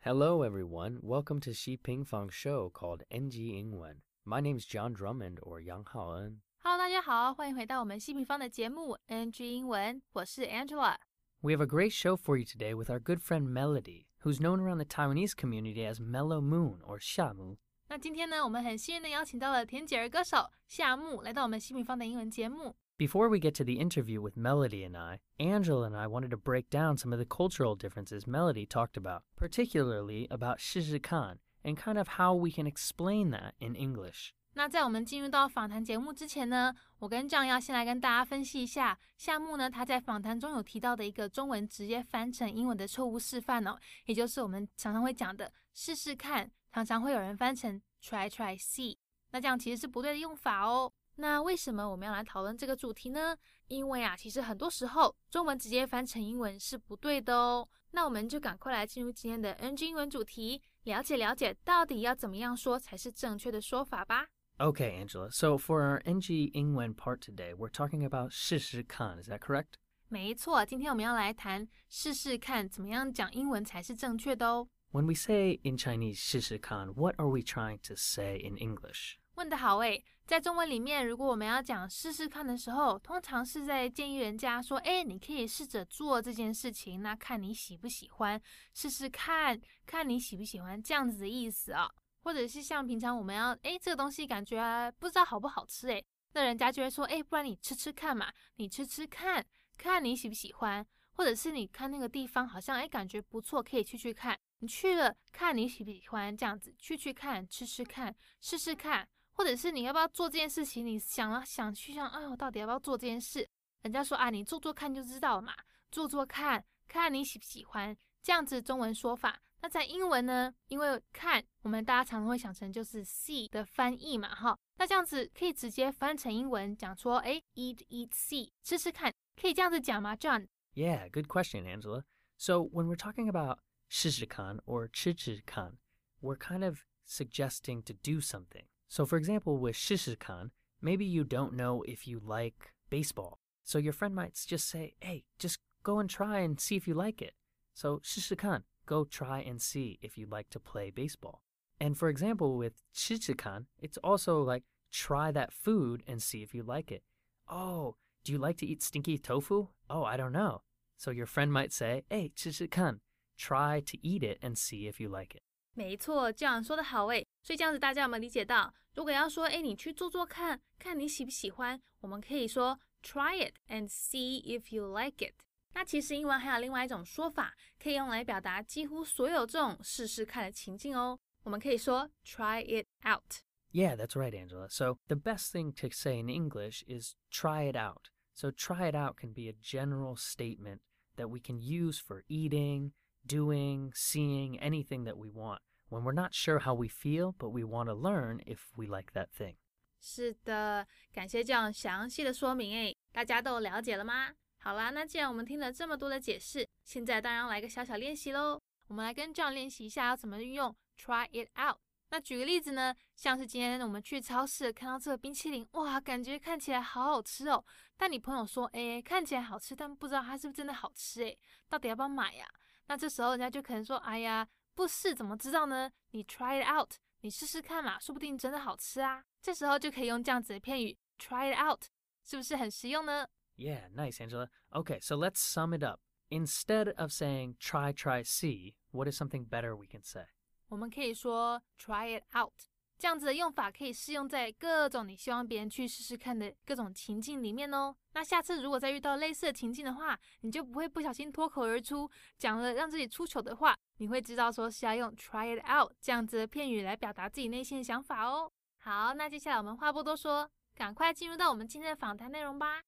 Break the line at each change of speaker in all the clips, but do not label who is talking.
Hello, everyone. Welcome to Xi Ping Fang show called NG Ingwen. My name's John Drummond or Yang Haoen.
Hello，大家好，欢迎回到我们西平方的节目 NG 英文，我是 Angela。
We have a great show for you today with our good friend Melody, who's known around the Taiwanese community as Mellow Moon or Shamu.
那今天呢，我们很幸运的邀请到了田姐儿歌手夏木来到我们西平方的英文节目。
before we get to the interview with Melody and I, Angela and I wanted to break down some of the cultural differences Melody talked about, particularly about Shishikan, and kind of how we can explain that in English.
那在我们进入到访谈节目之前呢，我跟张要先来跟大家分析一下夏木呢他在访谈中有提到的一个中文直接翻成英文的错误示范哦，也就是我们常常会讲的“试试看”，常常会有人翻成 “try try see”，那这样其实是不对的用法哦。那为什么我们要来讨论这个主题呢？因为啊，其实很多时候中文直接翻成英文是不对的哦。那我们就赶快来进入今天的 NG 英文主题，了解了解到底要怎么样说才是正确的说法吧。
Okay, Angela. So for our NG Ingwen part today, we're talking about 试试看. Is that correct?
没错，今天我们要来谈试试看怎么样讲英文才是正确的哦。
When we say in Chinese 试试看, what are we trying to say in English?
问得好诶，在中文里面，如果我们要讲试试看的时候，通常是在建议人家说，哎，你可以试着做这件事情，那看你喜不喜欢，试试看看你喜不喜欢这样子的意思啊。或者是像平常我们要，哎，这个东西感觉、不知道好不好吃，诶，那人家就会说，哎，不然你吃吃看嘛，你吃吃看看你喜不喜欢，或者是你看那个地方好像，哎，感觉不错，可以去去看，你去了看你喜不喜欢，这样子去去看，吃吃看，试试看。或者是你要不要做这件事情？你想了想去想，哎，我到底要不要做这件事？人家说啊，你做做看就知道了嘛，做做看看你喜不喜欢，这样子中文说法。那在英文呢？因为看我们大家常常会想成就是 see 的翻译嘛，哈，那这样子可以直接翻成英文讲说，哎，eat eat see，吃吃看，可以这样子讲吗
，John？Yeah, good question, Angela. So when we're talking about 试试看 or 吃吃看, we're kind of suggesting to do something. So for example, with 试试看, maybe you don't know if you like baseball. So your friend might just say, hey, just go and try and see if you like it. So 试试看, go try and see if you like to play baseball. And for example, with 吃吃看, it's also like try that food and see if you like it. Oh, do you like to eat stinky tofu? Oh, I don't know. So your friend might say, hey, 吃吃看, try to eat it and see if you like it.
没错，这样说的好诶。所以这样子大家有没有理解到？ 如果要说，哎，你去做做看，看你喜不喜欢，我们可以说 try it and see if you like it。那其实英文还有另外一种说法，可以用来表达几乎所有这种试试看的情境哦。我们可以说 try it out。
Yeah, that's right, Angela. So the best thing to say in English is try it out. So try it out can be a general statement that we can use for eating, doing, seeing, anything that we want When we're not sure how we feel, but we want to learn if we like that thing.
是的，感谢这样详细的说明，诶，大家都了解了吗？好啦，那既然我们听了这么多的解释，现在当然要来个小小练习喽。我们来跟 John 练习一下要怎么运用 try it out。那举个例子呢，像是今天我们去超市看到这个冰淇淋，哇，感觉看起来好好吃哦。但你朋友说，诶，看起来好吃，但不知道它是不是真的好吃，诶，到底要不要买呀？那这时候人家就可能说，哎呀，不试怎么知道呢？你 try it out，你试试看嘛，说不定真的好吃啊。这时候就可以用这样子的片语 try it out，是不是很实用呢
？Yeah, nice, Angela. Okay, so let's sum it up. Instead of saying try, try, see, what is something better we can say?
我们可以说 try it out，这样子的用法可以适用在各种你希望别人去试试看的各种情境里面哦。那下次如果再遇到类似的情境的话，你就不会不小心脱口而出讲了让自己出糗的话，你会知道说是要用 try it out 这样子的片语来表达自己内心的想法哦。好，那接下来我们话不多说，赶快进入到我们今天的访谈内容吧。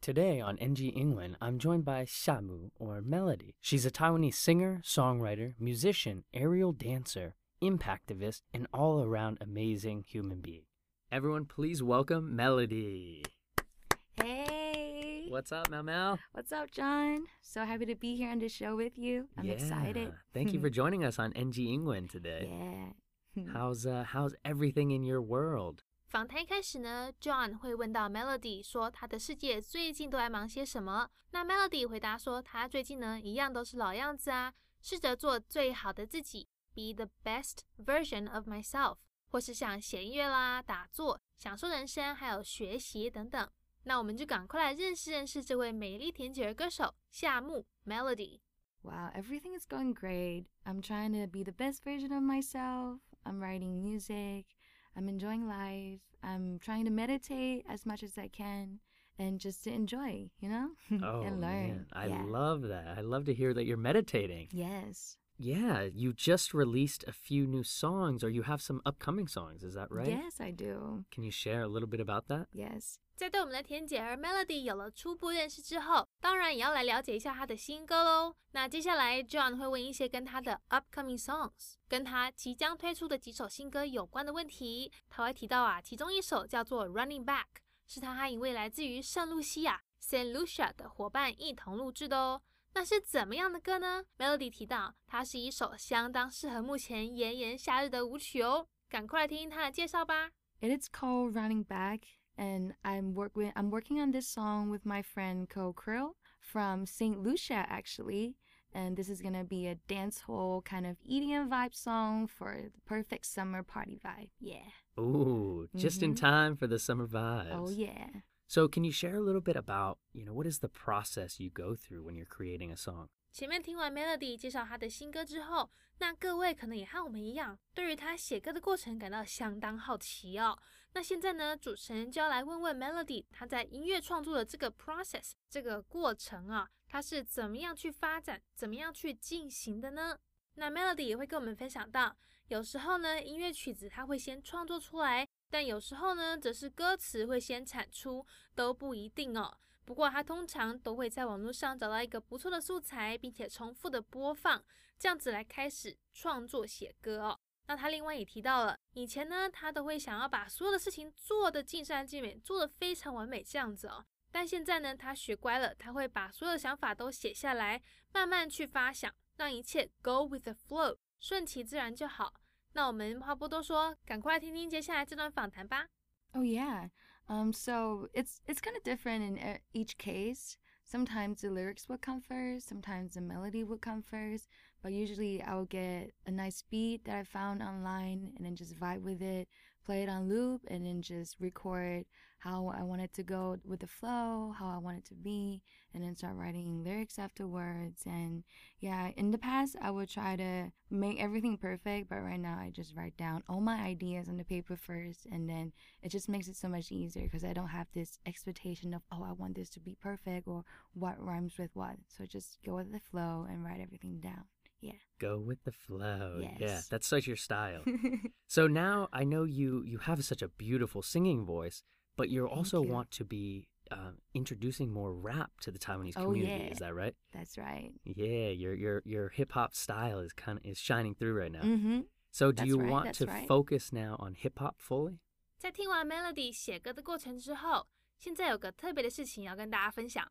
Today on NG Ingwen, I'm joined by Shamu, or Melody. She's a Taiwanese singer, songwriter, musician, aerial dancer, impactivist, and all around amazing human being. Everyone, please welcome Melody.
Hey.
What's up, Mel Mel?
What's up, John? So happy to be here on the show with you. I'm
yeah. excited. Thank you for joining us on NG Ingwen today.
Yeah.
how's uh, how's everything in your world?
访谈一开始呢，John 会问到 Melody 说她的世界最近都在忙些什么。那 Melody 回答说，她最近呢一样都是老样子啊，试着做最好的自己，be the best version of myself，或是像写音乐啦、打坐、享受人生，还有学习等等。那我们就赶快来认识认识这位美丽甜姐儿歌手夏木 Melody。
Wow, everything is going great. I'm trying to be the best version of myself. I'm writing music. I'm enjoying life. I'm trying to meditate as much as I can and just to enjoy, you know?
Oh,
and learn.
man. I
yeah.
love that. I love to hear that you're meditating.
Yes.
Yeah, you just released a few new songs, or you have some upcoming songs. Is that right?
Yes, I do.
Can you share a little bit about that?
Yes.
在对我们的甜姐儿 Melody 有了初步认识之后，当然也要来了解一下她的新歌喽。那接下来 John 会问一些跟她的 upcoming songs，跟她即将推出的几首新歌有关的问题。他会提到啊，其中一首叫做 Running Back，是他和一位来自于圣露西亚 Saint Lucia 的伙伴一同录制的哦。那是怎么样的歌呢？Melody 提到，它是一首相当适合目前炎炎夏日的舞曲哦。赶快来听听他的介绍吧。
It's called Running Back. And I'm work with I'm working on this song with my friend Ko Krill from St. Lucia actually. And this is gonna be a dance hall kind of EDM vibe song for the perfect summer party vibe. Yeah.
Ooh, just in
Mhm.
time for the summer vibes.
Oh yeah.
So, can you share a little bit about, you know, what is the process you go through when you're creating a song?
前面听完 Melody 介绍她的新歌之后，那各位可能也和我们一样，对于她写歌的过程感到相当好奇哦。 那现在呢，主持人就要来问问 Melody，他在音乐创作的这个 process 这个过程啊，他是怎么样去发展，怎么样去进行的呢？那 Melody 也会跟我们分享到，有时候呢，音乐曲子它会先创作出来，但有时候呢，则是歌词会先产出，都不一定哦。不过他通常都会在网络上找到一个不错的素材，并且重复的播放，这样子来开始创作写歌哦。那他另外也提到了，以前呢，他都会想要把所有的事情做得尽善尽美，做得非常完美这样子哦。但现在呢，他学乖了，他会把所有的想法都写下来，慢慢去发想，让一切 go with the flow，顺其自然就好。那我们话不多说，赶快听听接下来这段访谈吧。
Oh yeah. Um so it's it's kind of different in e- each case. Sometimes the lyrics would come first, sometimes the melody would come first, but usually I'll get a nice beat that I found online and then just vibe with it, play it on loop and then just record how I want it to go with the flow, how I want it to be, and then start writing lyrics afterwards. And yeah, in the past I would try to make everything perfect, but right now I just write down all my ideas on the paper first and then it just makes it so much easier because I don't have this expectation of oh I want this to be perfect or what rhymes with what. So just go with the flow and write everything down.
Go with the flow. Yeah,
Yes.
that's such your style. so now I know you you have such a beautiful singing voice, but you
Thank
also
you.
want to be um, introducing more rap to the Taiwanese
Oh,
community.
yeah.
Is that right?
That's right.
Yeah, your your your hip hop style is kind of is shining through right now.
Mm-hmm.
So do
That's
you
right,
want
that's
to
right.
focus now on hip hop fully?
在听完 Melody 写歌的过程之后，现在有个特别的事情要跟大家分享。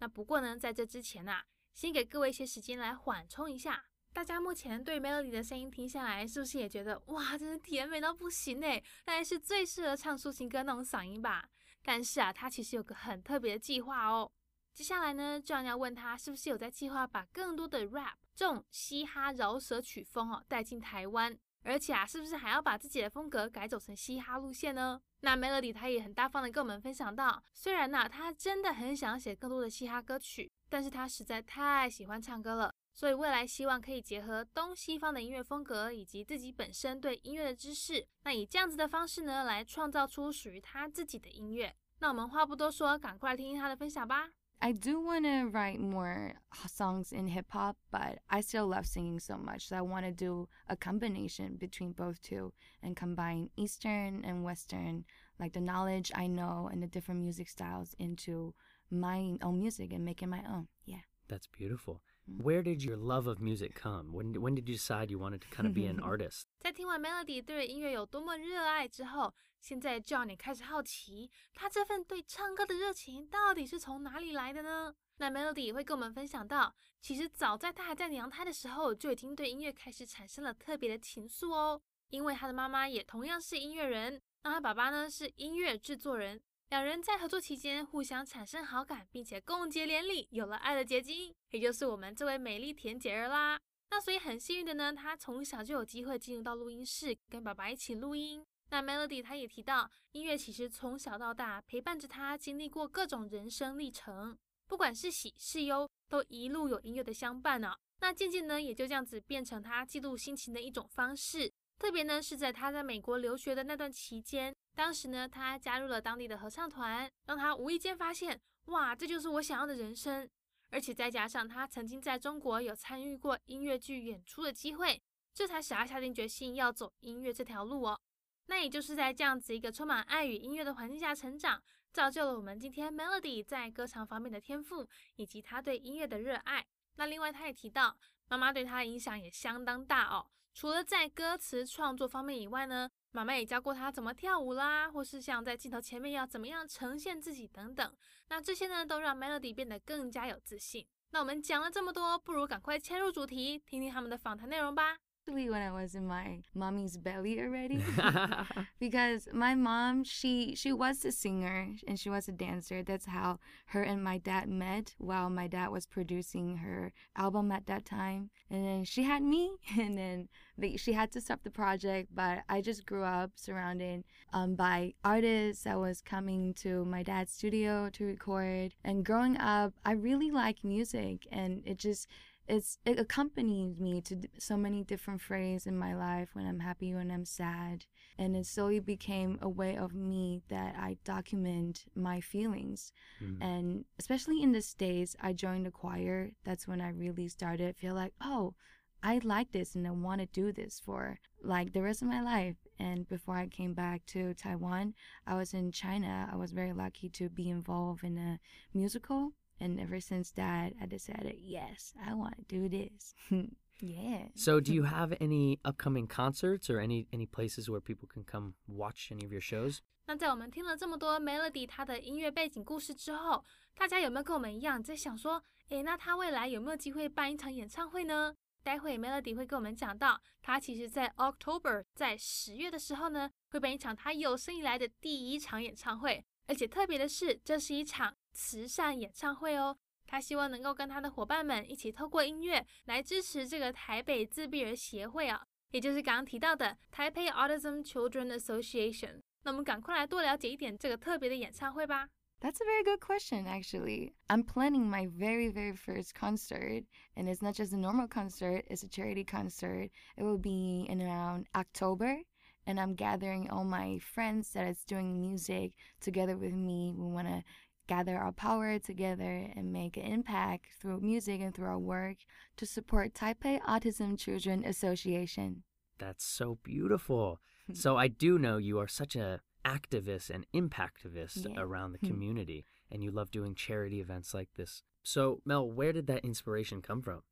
那不过呢，在这之前啊，先给各位一些时间来缓冲一下。 大家目前对 Melody 的声音听下来，是不是也觉得哇，真的甜美到不行哎？大概是最适合唱抒情歌那种嗓音吧。但是啊，他其实有个很特别的计划哦。接下来呢，就要问他是不是有在计划把更多的 rap 这种嘻哈饶舌曲风哦带进台湾，而且啊，是不是还要把自己的风格改走成嘻哈路线呢？那 Melody 他也很大方的跟我们分享到，虽然呐、他真的很想写更多的嘻哈歌曲，但是他实在太喜欢唱歌了，所以未来希望可以结合东西方的音乐风格以及自己本身对音乐的知识，那以这样子的方式呢，来创造出属于她自己的音乐。那我们话不多说，赶快来听听她的分享吧。
I do want to write more h- songs in hip hop, but I still love singing so much. So I want to do a combination between both two and combine Eastern and Western, like the knowledge I know and the different music styles into my own music and make it my own. Yeah.
That's beautiful.
Mm.
Where did your love of music come? When when did you decide you wanted to kind of be an artist?
在听完 Melody 对音乐有多么热爱之后，现在 John 也开始好奇，他这份对唱歌的热情到底是从哪里来的呢？那 Melody 也会跟我们分享到，其实早在他还在娘胎的时候，就已经对音乐开始产生了特别的情愫哦。因为他的妈妈也同样是音乐人，那他爸爸呢是音乐制作人，两人在合作期间互相产生好感，并且共结连理，有了爱的结晶，也就是我们这位美丽甜姐儿啦。那所以很幸运的呢，她从小就有机会进入到录音室，跟爸爸一起录音。那 Melody 他也提到，音乐其实从小到大陪伴着他，经历过各种人生历程，不管是喜是忧，都一路有音乐的相伴呢。那渐渐呢，也就这样子变成他记录心情的一种方式。特别呢，是在他在美国留学的那段期间，当时呢，他加入了当地的合唱团，让他无意间发现，哇，这就是我想要的人生。而且再加上他曾经在中国有参与过音乐剧演出的机会，这才使他下定决心要走音乐这条路哦。那也就是在这样子一个充满爱与音乐的环境下成长，造就了我们今天 Melody 在歌唱方面的天赋，以及他对音乐的热爱。那另外他也提到，妈妈对他的影响也相当大哦。除了在歌词创作方面以外呢，妈妈也教过他怎么跳舞啦，或是像在镜头前面要怎么样呈现自己等等。那这些呢，都让 Melody 变得更加有自信。那我们讲了这么多，不如赶快切入主题，听听他们的访谈内容吧。
When I was in my mommy's belly already. Because my mom she she was a singer and she was a dancer. That's how her and my dad met while my dad was producing her album at that time. And then she had me and then they, she had to stop the project but I just grew up surrounded um, by artists. That was coming to my dad's studio to record. And growing up I really like music and it just it's it accompanies me to so many different phrases in my life when I'm happy, when I'm sad, and it slowly became a way of me that I document my feelings. Mm. And especially in the states, I joined the choir. That's when I really started feel like, oh, I like this and I want to do this for like the rest of my life. And before I came back to Taiwan, I was in China. I was very lucky to be involved in a musical and ever since that, I decided, yes, I want to do this. yeah.
So, do you have any upcoming concerts or any any places where people can come watch any of your shows?
那在我们听了这么多 Melody 她的音乐背景故事之后，大家有没有跟我们一样在想说，诶，那她未来有没有机会办一场演唱会呢？待会 Melody 会跟我们讲到，她其实在 October 在十月的时候呢，会办一场她有生以来的第一场演唱会，而且特别的是，这是一场 慈善演唱会哦，他希望能够跟他的伙伴们一起透过音乐来支持这个台北自闭儿协会啊，也就是刚刚提到的台北 Autism Children Association。那我们赶快来多了解一点这个特别的演唱会吧。
That's a very good question, actually. I'm planning my very, very first concert, and it's not just a normal concert, it's a charity concert. It will be in around October, and I'm gathering all my friends that is doing music together with me. We want to gather our power together and make an impact through music and through our work to support Taipei Autism Children Association.
That's so beautiful. so I do know you are such a activist and impactivist yeah. around the hmm. community and you love doing charity events like this. So Mel, where did that inspiration come from?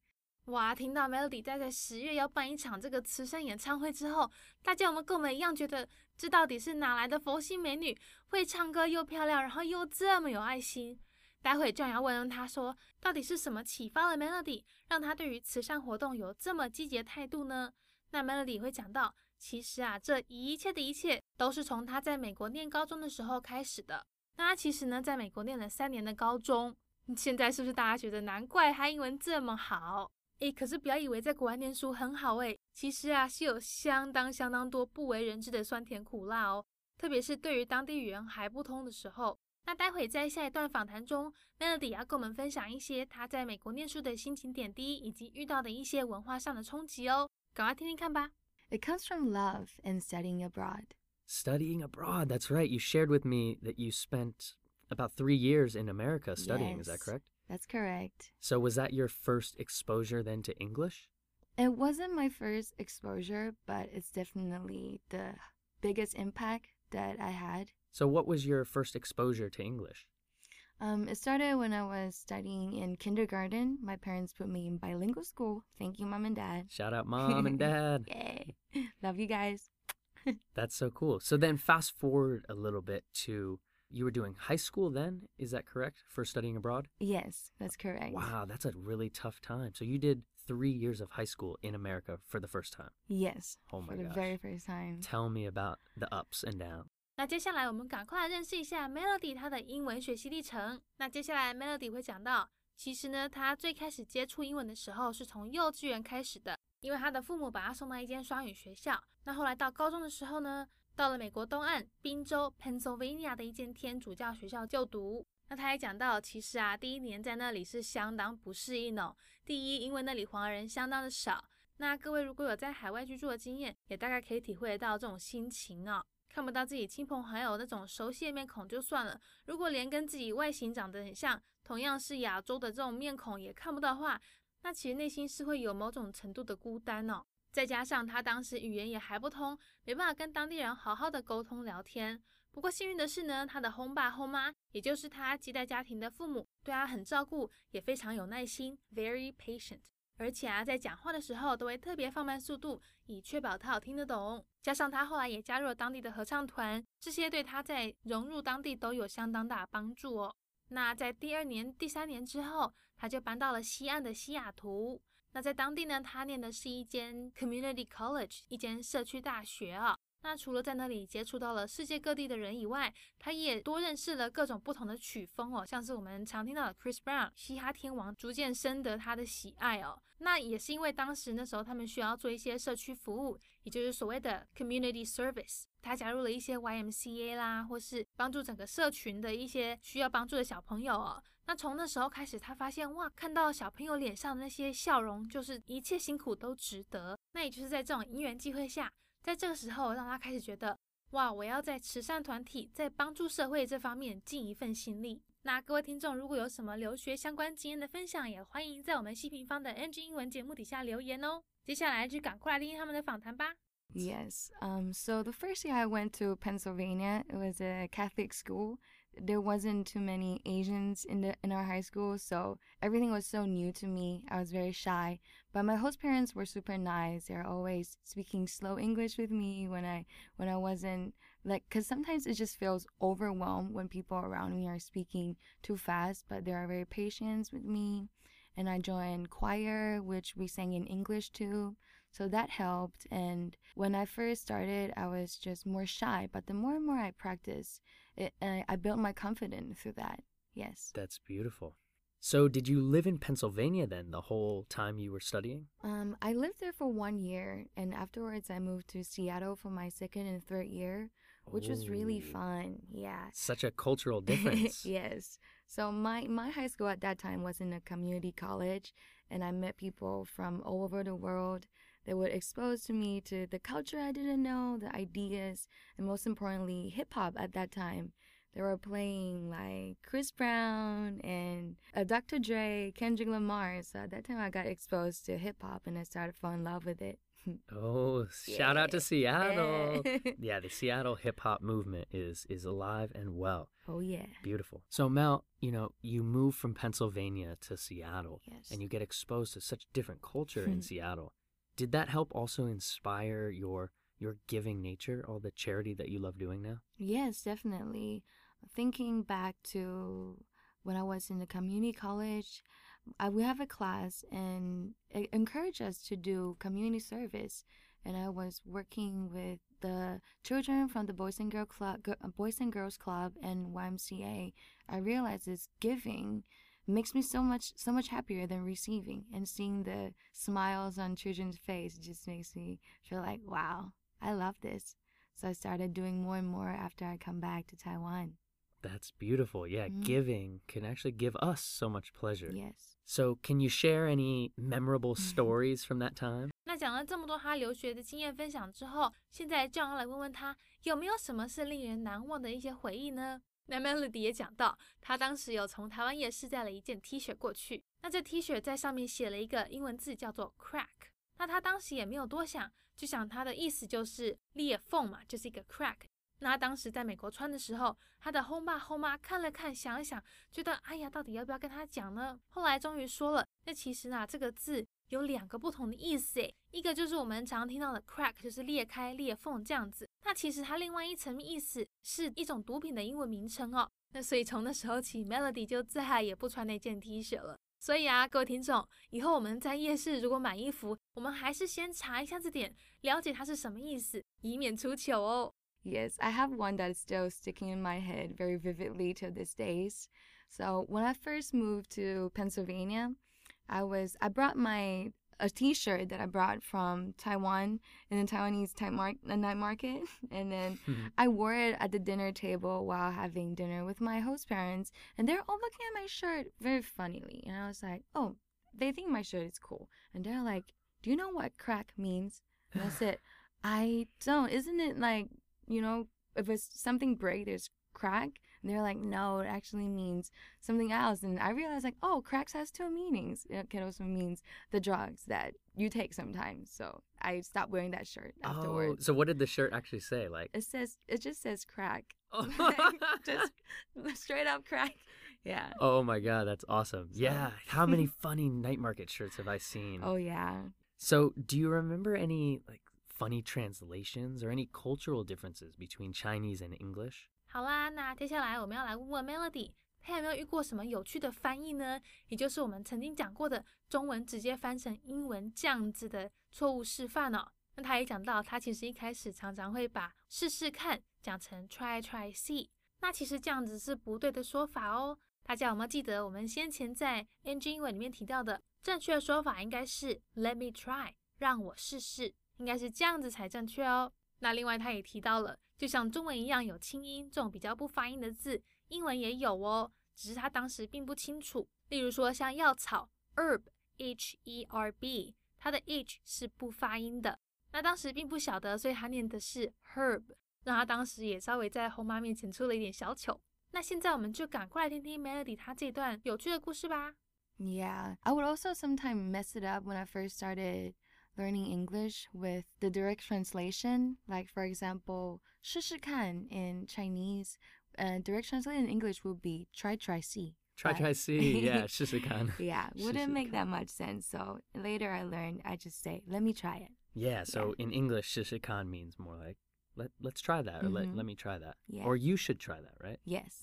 哇！听到 Melody 在在十月要办一场这个慈善演唱会之后，大家有没有跟我们一样觉得这到底是哪来的佛系美女？会唱歌又漂亮，然后又这么有爱心？待会就要问问她说，到底是什么启发了 Melody，让她对于慈善活动有这么积极的态度呢？那 Melody 会讲到，其实啊，这一切的一切都是从她在美国念高中的时候开始的。那她其实呢，在美国念了三年的高中，现在是不是大家觉得难怪她英文这么好？诶，可是不要以为在国外念书很好诶，其实啊是有相当相当多不为人知的酸甜苦辣哦。特别是对于当地语言还不通的时候。那待会在下一段访谈中，Melody 要跟我们分享一些他在美国念书的心情点滴，以及遇到的一些文化上的冲击哦。赶快听听看吧。
It comes from love and studying abroad.
Studying abroad, that's right. You shared with me that you spent about three years in America studying. Is that correct?
That's correct.
So was that your first exposure then to English?
It wasn't my first exposure, but it's definitely the biggest impact that I had.
So what was your first exposure to English?
Um, it started when I was studying in kindergarten. My parents put me in bilingual school. Thank you, mom and dad.
Shout out, mom and dad.
Yay. Love you guys.
That's so cool. So then fast forward a little bit to you were doing high school then, is that correct, for studying abroad?
Yes, that's correct.
Wow, that's a really tough time. So you did three years of high school in America for the first time.
Yes.
Oh my
for the
gosh.
very first time.
Tell me about the ups and downs.
那接下来我们赶快来认识一下 Melody 她的英文学习历程。那接下来 Melody 会讲到， 其实呢，他最开始接触英文的时候是从幼稚园开始的，因为他的父母把他送到一间双语学校。那后来到高中的时候呢， 到了美国东岸宾州 Pennsylvania 的一间天主教学校就读。那他还讲到，其实啊，第一年在那里是相当不适应哦。第一，因为那里华人相当的少。那各位如果有在海外居住的经验，也大概可以体会得到这种心情哦。看不到自己亲朋好友那种熟悉的面孔就算了，如果连跟自己外形长得很像，同样是亚洲的这种面孔也看不到的话，那其实内心是会有某种程度的孤单哦。再加上他当时语言也还不通，没办法跟当地人好好的沟通聊天。不过幸运的是呢，他的轰爸轰妈，也就是他接待家庭的父母，对他很照顾，也非常有耐心，very patient。而且啊，在讲话的时候都会特别放慢速度，以确保他有听得懂。加上他后来也加入了当地的合唱团，这些对他在融入当地都有相当大的帮助哦。那在第二年、第三年之后，他就搬到了西岸的西雅图。那在当地呢，他念的是一间 community college，一间社区大学啊。那除了在那里接触到了世界各地的人以外，他也多认识了各种不同的曲风哦，像是我们常听到的 Chris Brown 嘻哈天王，逐渐深得他的喜爱哦。那也是因为当时那时候他们需要做一些社区服务，也就是所谓的 community service，他加入了一些 YMCA 啦，或是帮助整个社群的一些需要帮助的小朋友哦。那从那时候开始，他发现哇，看到小朋友脸上的那些笑容，就是一切辛苦都值得。那也就是在这种因缘际会下。在这个时候，让他开始觉得，哇，我要在慈善团体、在帮助社会这方面尽一份心力。那各位听众，如果有什么留学相关经验的分享，也欢迎在我们西平方的 NG 英文节目底下留言哦。接下来就赶快来听听他们的访谈吧。
Yes. Um. So the first year I went to Pennsylvania, it was a Catholic school. There wasn't too many Asians in the in our high school, so everything was so new to me. I was very shy, but my host parents were super nice. They're always speaking slow English with me when I when I wasn't like cuz sometimes it just feels overwhelmed when people around me are speaking too fast, but they are very patient with me. And I joined choir, which we sang in English too. So that helped. And when I first started, I was just more shy. But the more and more I practice, it, uh, I built my confidence through that. Yes.
That's beautiful. So, did you live in Pennsylvania then the whole time you were studying?
Um, I lived there for one year, and afterwards I moved to Seattle for my second and third year, which Ooh. was really fun. Yeah.
Such a cultural difference.
yes. So my my high school at that time was in a community college, and I met people from all over the world that would expose to me to the culture I didn't know, the ideas, and most importantly, hip hop at that time. They were playing like Chris Brown and uh, Dr. Dre, Kendrick Lamar. So at that time, I got exposed to hip hop and I started falling in love with it.
oh, shout out to Seattle! yeah, the Seattle hip hop movement is is alive and well.
Oh yeah,
beautiful. So Mel, you know, you move from Pennsylvania to Seattle,
yes.
and you get exposed to such different culture in Seattle. Did that help also inspire your your giving nature, all the charity that you love doing now?
Yes, definitely. Thinking back to when I was in the community college, I, we have a class and it encouraged us to do community service. And I was working with the children from the Boys and Girl Club, Boys and Girls Club, and YMCA. I realized this giving makes me so much so much happier than receiving and seeing the smiles on children's face just makes me feel like wow i love this so i started doing more and more after i come back to taiwan
that's beautiful yeah mm-hmm. giving can actually give us so much pleasure
yes
so can you share any memorable stories from that time
那讲了这么多他留学的经验分享之后，现在就要来问问他有没有什么是令人难忘的一些回忆呢？ 那 Melody 也讲到，他当时有从台湾夜市带了一件 T 恤过去，那这 T 恤在上面写了一个英文字叫做 crack，那他当时也没有多想，就想他的意思就是裂缝嘛，就是一个 crack。那当时在美国穿的时候，他的后爸后妈看了看，想了想，觉得哎呀，到底要不要跟他讲呢？后来终于说了，那其实呢，这个字。有两个不同的意思诶，一个就是我们常听到的 crack，就是裂开裂缝这样子。那其实它另外一层意思是一种毒品的英文名称哦。那所以从那时候起，Melody 就再也不穿那件 T 恤了。所以啊，各位听众，以后我们在夜市如果买衣服，我们还是先查一下字典，了解它是什么意思，以免出糗哦。
Yes, I have one that is still sticking in my head very vividly to this day. So when I first moved to Pennsylvania, I was I brought my a T-shirt that I brought from Taiwan in the Taiwanese night, mar- night market, and then hmm. I wore it at the dinner table while having dinner with my host parents, and they're all looking at my shirt very funnily, and I was like, oh, they think my shirt is cool, and they're like, do you know what crack means? And I said, I don't. Isn't it like you know, if it's something break, there's crack? And they're like, no, it actually means something else. And I realized, like, oh, cracks has two meanings. It can also means the drugs that you take sometimes. So I stopped wearing that shirt afterwards.
Oh, so what did the shirt actually say? Like,
It says, it just says crack.
oh,
just straight up crack. Yeah.
oh my god, that's awesome. Yeah, how many funny night market shirts have I seen?
Oh, yeah.
So, do you remember any like funny translations or any cultural differences between Chinese and English?
好啦，那接下来我们要来问问 Melody，他有没有遇过什么有趣的翻译呢？也就是我们曾经讲过的中文直接翻成英文这样子的错误示范哦。那他也讲到，他其实一开始常常会把试试看讲成 try try see，那其实这样子是不对的说法哦。大家有没有记得我们先前在 NG 英文里面提到的正确的说法应该是 Let me try，让我试试，应该是这样子才正确哦。那另外他也提到了，就像中文一样有清音这种比较不发音的字，英文也有哦，只是他当时并不清楚。例如说像药草 herb h e r b，它的 h 是不发音的，那当时并不晓得，所以他念的是 herb，让他当时也稍微在后妈面前出了一点小糗。那现在我们就赶快来听听 Melody 她这段有趣的故事吧。
Yeah. I would also sometimes mess it up when I first started learning English with the direct translation. Like, for example, 试试看 in Chinese, uh, direct translation in English would be try, try, see.
Try,
Right.
try, see. Yeah, 试试看.
Yeah,
试试
wouldn't make
看。
that much sense. So later I learned, I just say, let me try it.
Yeah, so in English, 试试看 means more like let let's try that or mm-hmm.
let,
let me try that
yeah.
or you should try that right
yes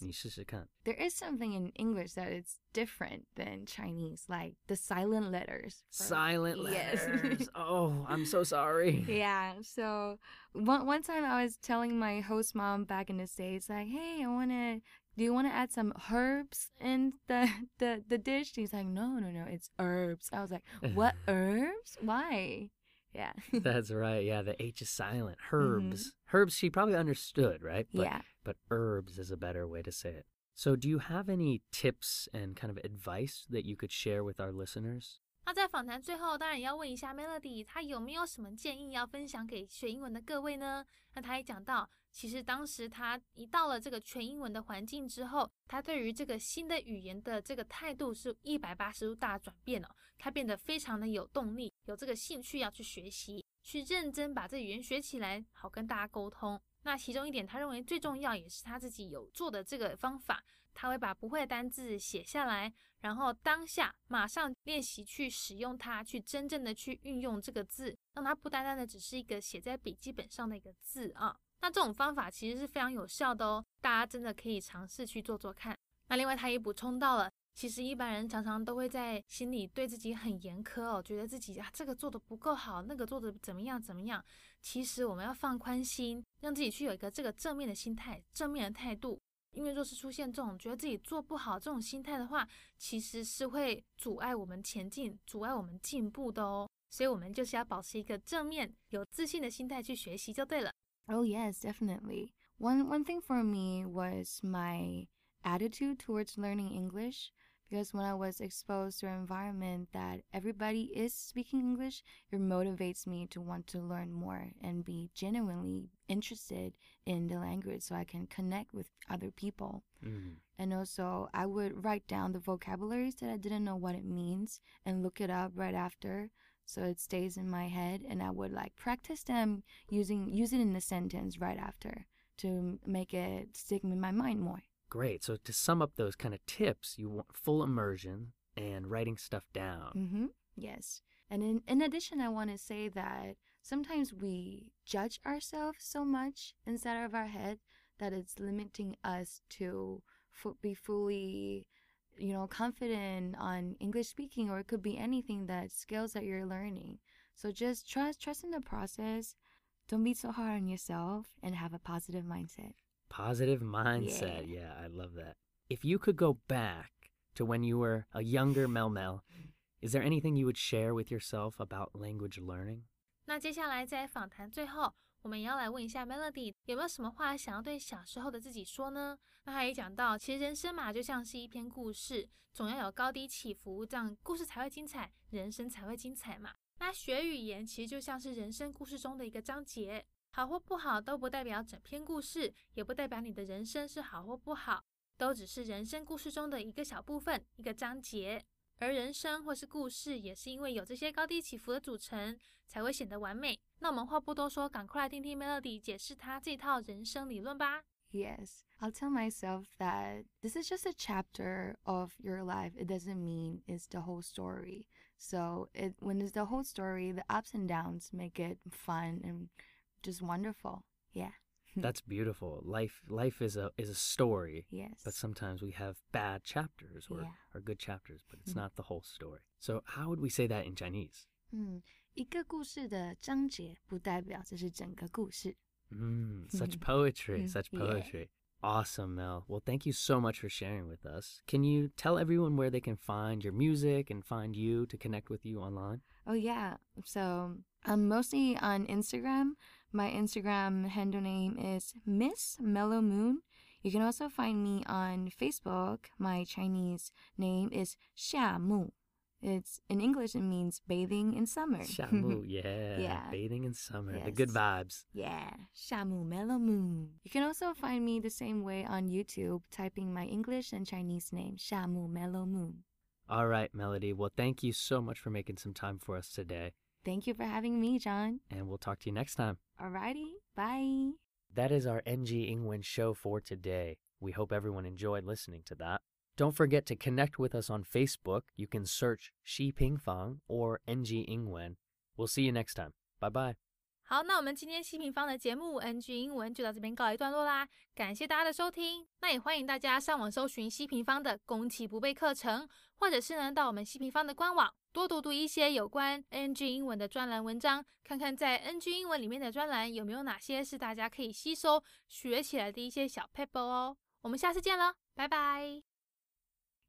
there is something in english that it's different than chinese like the silent letters
silent letters yes. oh i'm so sorry
yeah so one, one time i was telling my host mom back in the states like hey i want to do you want to add some herbs in the, the the dish and he's like no no no it's herbs i was like what herbs why yeah.
That's right. Yeah, the H is silent. Mm-hmm. Herbs Herbs she probably understood, right? But,
yeah.
But herbs is a better way to say it. So, do you have any tips and kind of advice that you could share with our listeners?
那在访谈最后，当然也要问一下 Melody，她有没有什么建议要分享给学英文的各位呢？那她也讲到，其实当时她一到了这个全英文的环境之后，她对于这个新的语言的这个态度是一百八十度大转变哦，她变得非常的有动力，有这个兴趣要去学习， 去认真把这语言学起来，好跟大家沟通。那其中一点，他认为最重要，也是他自己有做的这个方法，他会把不会的单字写下来，然后当下马上练习去使用它，去真正的去运用这个字，让它不单单的只是一个写在笔记本上的一个字啊。那这种方法其实是非常有效的哦，大家真的可以尝试去做做看。那另外他也补充到了，其实一般人常常都会在心里对自己很严苛哦，觉得自己啊这个做的不够好，那个做的怎么样怎么样。其实我们要放宽心，让自己去有一个这个正面的心态、正面的态度。因为若是出现这种觉得自己做不好这种心态的话，其实是会阻碍我们前进、阻碍我们进步的哦。所以，我们就是要保持一个正面、有自信的心态去学习就对了。
Oh yes, definitely. One one thing for me was my attitude towards learning English because when I was exposed to an environment that everybody is speaking English, it motivates me to want to learn more and be genuinely interested in the language so I can connect with other people.
Mm.
And also, I would write down the vocabularies that I didn't know what it means and look it up right after so it stays in my head and I would like practice them using use it in a sentence right after to make it stick in my mind more.
Great. So, to sum up those kind of tips, you want full immersion and writing stuff down.
Mm-hmm. Yes. And in, in addition, I want to say that sometimes we judge ourselves so much inside of our head that it's limiting us to fu- be fully, you know, confident on English speaking, or it could be anything that skills that you're learning. So just trust, trust in the process. Don't be so hard on yourself and have a positive mindset.
Positive mindset. Yeah, I love that. if you could go back to when you were a younger Mel Mel, is there anything you would share with yourself about language learning?
那接下来在访谈最后，我们也要来问一下 Melody 有没有什么话想要对小时候的自己说呢？那他也讲到，其实人生嘛，就像是一篇故事，总要有高低起伏，这样故事才会精彩，人生才会精彩嘛。那学语言其实就像是人生故事中的一个章节， 好或不好都不代表整篇故事，也不代表你的人生是好或不好，都只是人生故事中的一个小部分，一个章节。而人生或是故事，也是因为有这些高低起伏的组成，才会显得完美。那我们话不多说，赶快来听听 Melody 解释他这套人生理论吧。
Yes, I'll tell myself that this is just a chapter of your life. It doesn't mean it's the whole story. So it when it's the whole story, the ups and downs make it fun and just wonderful. Yeah.
That's beautiful. Life life is a is a story.
Yes.
But sometimes we have bad chapters or,
Yeah.
or good chapters, but it's
Mhm.
not the whole story. So how would we say that in Chinese?
嗯，一个故事的章节不代表这是整个故事。
Mm, such
Mhm.
poetry,
Mm,
such
yeah.
poetry. Awesome, Mel. Well, thank you so much for sharing with us. Can you tell everyone where they can find your music and find you to connect with you online?
Oh yeah. So I'm mostly on Instagram. My Instagram handle name is Miss Mellow Moon. You can also find me on Facebook. My Chinese name is Xia Mu. It's in English it means bathing in summer.
Shamu, yeah.
Yeah.
Bathing in summer. The good vibes.
yeah, Shamu Mellow Moon. You can also find me the same way on YouTube, typing my English and Chinese name, Shamu Mellow Moon.
All right, Melody. Well, thank you so much for making some time for us today.
Thank you for having me, John.
And we'll talk to you next time.
Alrighty, bye.
That is our NG Ingwen show for today. We hope everyone enjoyed listening to that. Don't forget to connect with us on Facebook. You can search Xi Pingfang or NG Ingwen. We'll see you next time. Bye bye.
好，那我们今天西平方的节目 NG 英文就到这边告一段落啦，感谢大家的收听。那也欢迎大家上网搜寻西平方的攻其不备课程，或者是呢到我们西平方的官网 多读读一些有关 NG 英文的专栏文章，看看在 NG 英文里面的专栏有没有哪些是大家可以吸收学起来的一些小 paper 哦。我们下次见了，拜拜。